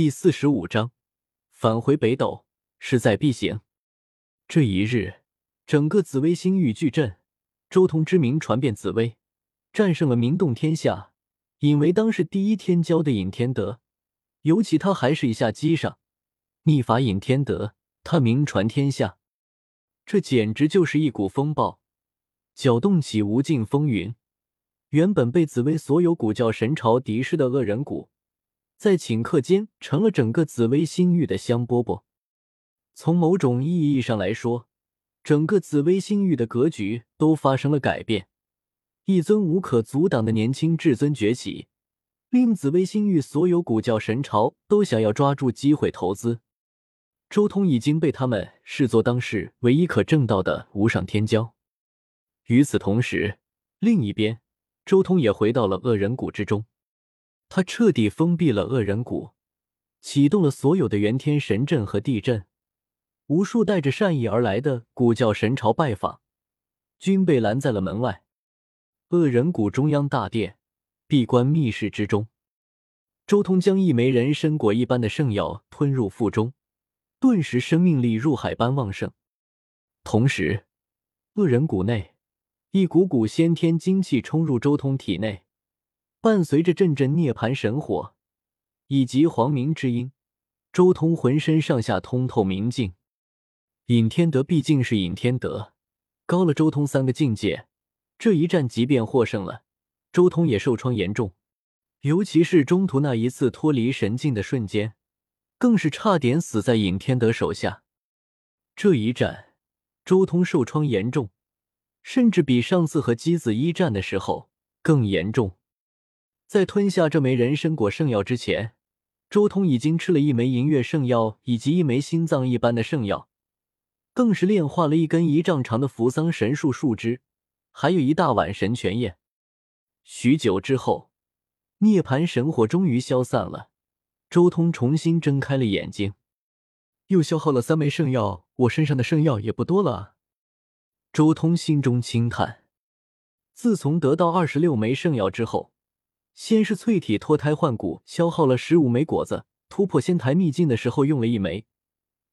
第四十五章，返回北斗，势在必行。这一日，整个紫薇星域巨震，周通之名传遍紫薇，战胜了名动天下、引为当世第一天骄的尹天德。尤其他还是一下击上，逆法尹天德，他名传天下。这简直就是一股风暴，搅动起无尽风云。原本被紫薇所有古教神朝敌视的恶人谷，在顷刻间成了整个紫薇星域的香饽饽。从某种意义上来说，整个紫薇星域的格局都发生了改变。一尊无可阻挡的年轻至尊崛起，令紫薇星域所有古教神朝都想要抓住机会投资。周通已经被他们视作当世唯一可证道的无上天骄。与此同时，另一边，周通也回到了恶人谷之中。他彻底封闭了恶人谷，启动了所有的元天神阵和地阵。无数带着善意而来的古教神朝拜访，均被拦在了门外。恶人谷中央大殿，闭关密室之中，周通将一枚人参果一般的圣药吞入腹中。顿时，生命力入海般旺盛。同时，恶人谷内一股股先天精气冲入周通体内，伴随着阵阵涅槃神火以及黄明之音，周通浑身上下通透明净。尹天德毕竟是尹天德，高了周通三个境界。这一战即便获胜了，周通也受创严重，尤其是中途那一次脱离神境的瞬间。更是差点死在尹天德手下。这一战，周通受创严重，甚至比上次和姬子一战的时候更严重。在吞下这枚人参果圣药之前，周通已经吃了一枚银月圣药以及一枚心脏一般的圣药，更是炼化了一根一丈长的扶桑神树树枝，还有一大碗神泉液。许久之后，涅槃神火终于消散了。周通重新睁开了眼睛，又消耗了三枚圣药，我身上的圣药也不多了！周通心中轻叹。自从得到二十六枚圣药之后，先是淬体脱胎换骨，消耗了十五枚果子；突破仙台秘境的时候用了一枚，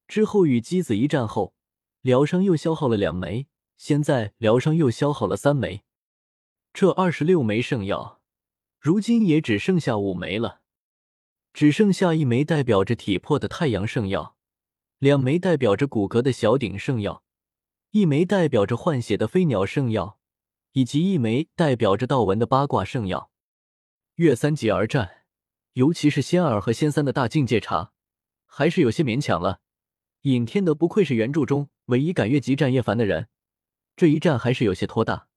之后与姬子一战后疗伤又消耗了两枚，现在疗伤又消耗了三枚。这二十六枚圣药，如今也只剩下五枚了。只剩下一枚代表着体魄的太阳圣药，两枚代表着骨骼的小鼎圣药，一枚代表着换血的飞鸟圣药，以及一枚代表着道纹的八卦圣药。越三级而战，尤其是仙二和仙三的大境界差，还是有些勉强了。尹天德不愧是原著中唯一敢越级战叶凡的人，这一战还是有些拖大。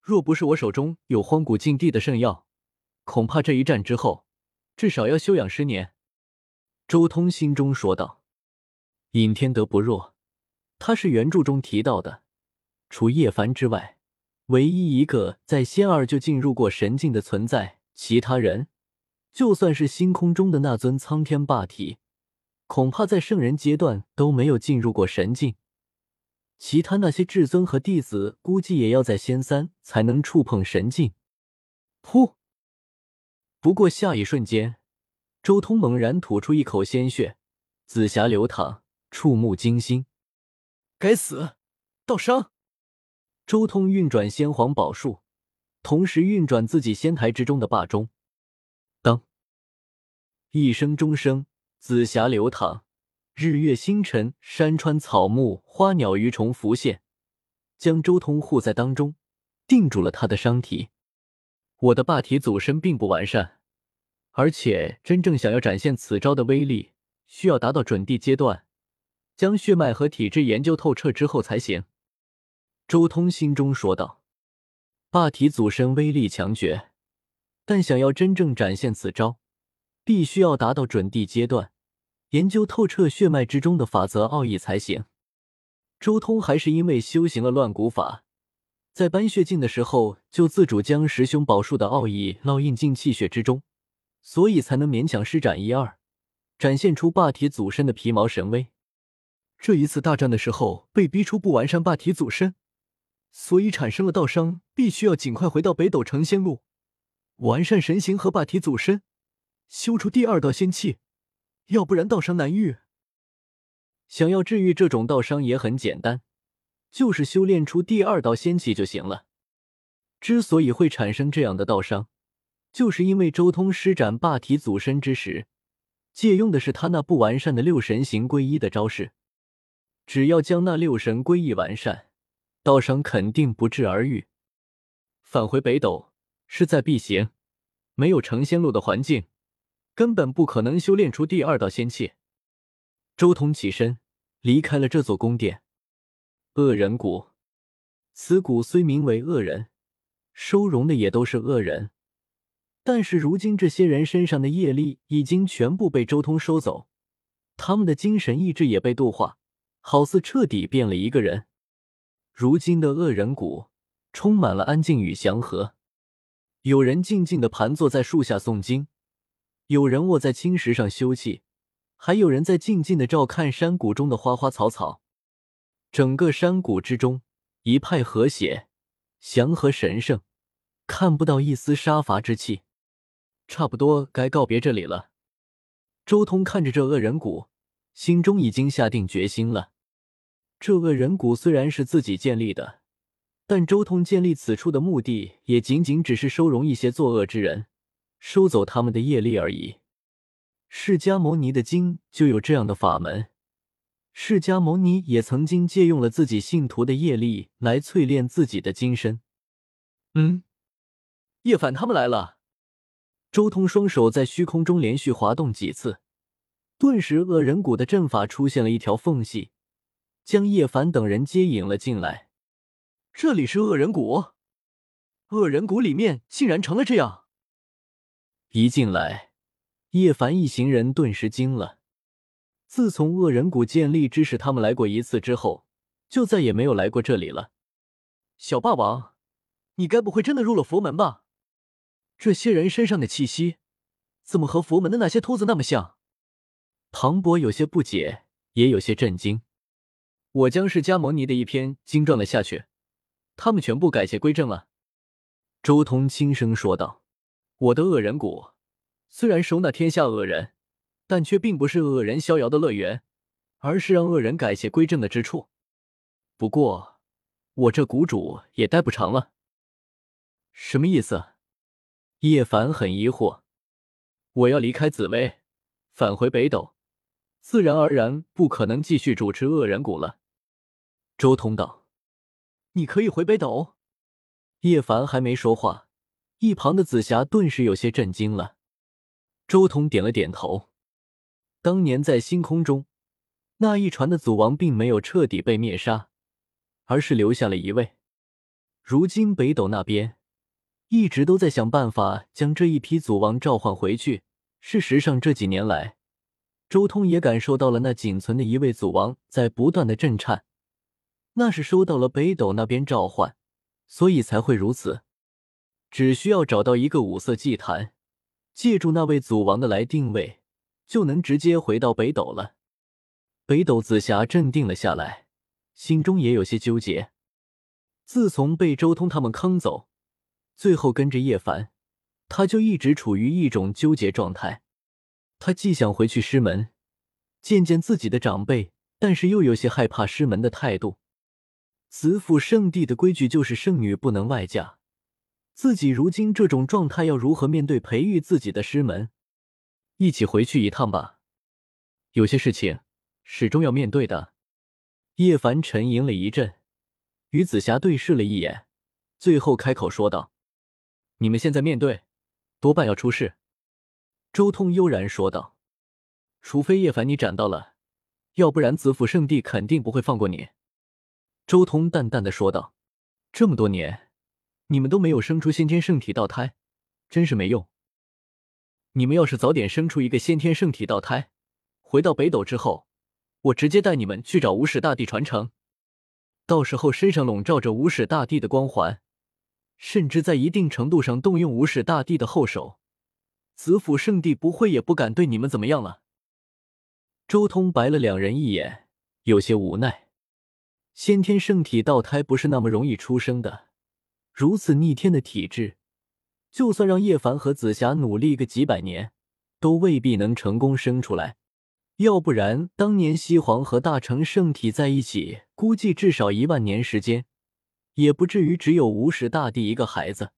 若不是我手中有荒古禁地的圣药，恐怕这一战之后。至少要休养十年，周通心中说道。尹天德不弱，他是原著中提到的，除叶凡之外，唯一一个在仙二就进入过神境的存在。其他人，就算是星空中的那尊苍天霸体，恐怕在圣人阶段都没有进入过神境。其他那些至尊和弟子，估计也要在仙三才能触碰神境。噗。不过下一瞬间，周通猛然吐出一口鲜血，紫霞流淌，触目惊心。该死，道伤！周通运转先皇宝术，同时运转自己仙台之中的霸钟。当一声钟声，紫霞流淌，日月星辰、山川草木、花鸟鱼虫浮现，将周通护在当中，定住了他的伤体。我的霸体祖身并不完善，而且真正想要展现此招的威力，需要达到准地阶段，将血脉和体质研究透彻之后才行。周通心中说道：“霸体祖身威力强绝，但想要真正展现此招，必须要达到准地阶段，研究透彻血脉之中的法则奥义才行。”周通还是因为修行了乱骨法。在搬血境的时候，就自主将十凶宝术的奥义烙印进气血之中，所以才能勉强施展一二，展现出霸体祖身的皮毛神威。这一次大战的时候，被逼出不完善霸体祖身，所以产生了道伤，必须要尽快回到北斗成仙路，完善神形和霸体祖身，修出第二道仙气，要不然道伤难愈。想要治愈这种道伤也很简单，就是修炼出第二道仙气就行了。之所以会产生这样的道伤，就是因为周通施展霸体祖身之时，借用的是他那不完善的六神行归一的招式。只要将那六神归一完善，道伤肯定不治而愈。返回北斗势在必行，没有成仙路的环境，根本不可能修炼出第二道仙气。周通起身离开了这座宫殿。恶人谷，此谷虽名为恶人，收容的也都是恶人，但是如今这些人身上的业力已经全部被周通收走，他们的精神意志也被度化，好似彻底变了一个人。如今的恶人谷充满了安静与祥和，有人静静的盘坐在树下诵经，有人卧在青石上休憩。还有人在静静的照看山谷中的花花草草，整个山谷之中一派和谐、祥和、神圣，看不到一丝杀伐之气。差不多该告别这里了。周通看着这恶人谷，心中已经下定决心了。这恶人谷虽然是自己建立的，但周通建立此处的目的也仅仅只是收容一些作恶之人，收走他们的业力而已。释迦牟尼的经就有这样的法门，释迦牟尼也曾经借用了自己信徒的业力来淬炼自己的金身。嗯，叶凡他们来了。周通双手在虚空中连续滑动几次，顿时恶人谷的阵法出现了一条缝隙，将叶凡等人接引了进来。这里是恶人谷，恶人谷里面竟然成了这样。一进来。叶凡一行人顿时惊了。自从恶人谷建立之时，他们来过一次之后，就再也没有来过这里了。小霸王，你该不会真的入了佛门吧？这些人身上的气息，怎么和佛门的那些秃子那么像？唐博有些不解，也有些震惊。我将释迦牟尼的一篇经转了下去，他们全部改邪归正了。周通轻声说道：“我的恶人谷。”虽然收纳天下恶人，但却并不是恶人逍遥的乐园，而是让恶人改邪归正的之处。不过，我这谷主也待不长了。什么意思？叶凡很疑惑。我要离开紫薇，返回北斗，自然而然不可能继续主持恶人谷了。周通道：“你可以回北斗？”叶凡还没说话，一旁的紫霞顿时有些震惊了。周通点了点头。当年在星空中，那一船的祖王并没有彻底被灭杀，而是留下了一位。如今北斗那边一直都在想办法将这一批祖王召唤回去。事实上，这几年来，周通也感受到了那仅存的一位祖王在不断的震颤，那是收到了北斗那边召唤，所以才会如此。只需要找到一个五色祭坛。借助那位祖王的来定位，就能直接回到北斗了。北斗紫霞镇定了下来，心中也有些纠结。自从被周通他们坑走，最后跟着叶凡，他就一直处于一种纠结状态。他既想回去师门见见自己的长辈，但是又有些害怕师门的态度。子府圣地的规矩就是圣女不能外嫁。自己如今这种状态，要如何面对培育自己的师门？一起回去一趟吧。有些事情始终要面对的。叶凡沉吟了一阵，与紫霞对视了一眼，最后开口说道：“你们现在面对，多半要出事。”周通悠然说道：“除非叶凡你斩到了，要不然紫府圣地肯定不会放过你。”周通淡淡的说道：“这么多年。”你们都没有生出先天圣体道胎，真是没用。你们要是早点生出一个先天圣体道胎，回到北斗之后，我直接带你们去找无始大帝传承。到时候身上笼罩着无始大帝的光环，甚至在一定程度上动用无始大帝的后手，子府圣地不会也不敢对你们怎么样了。周通白了两人一眼，有些无奈。先天圣体道胎不是那么容易出生的。如此逆天的体质，就算让叶凡和紫霞努力个几百年，都未必能成功生出来。要不然当年西皇和大成圣体在一起，估计至少一万年时间，也不至于只有无始大帝一个孩子。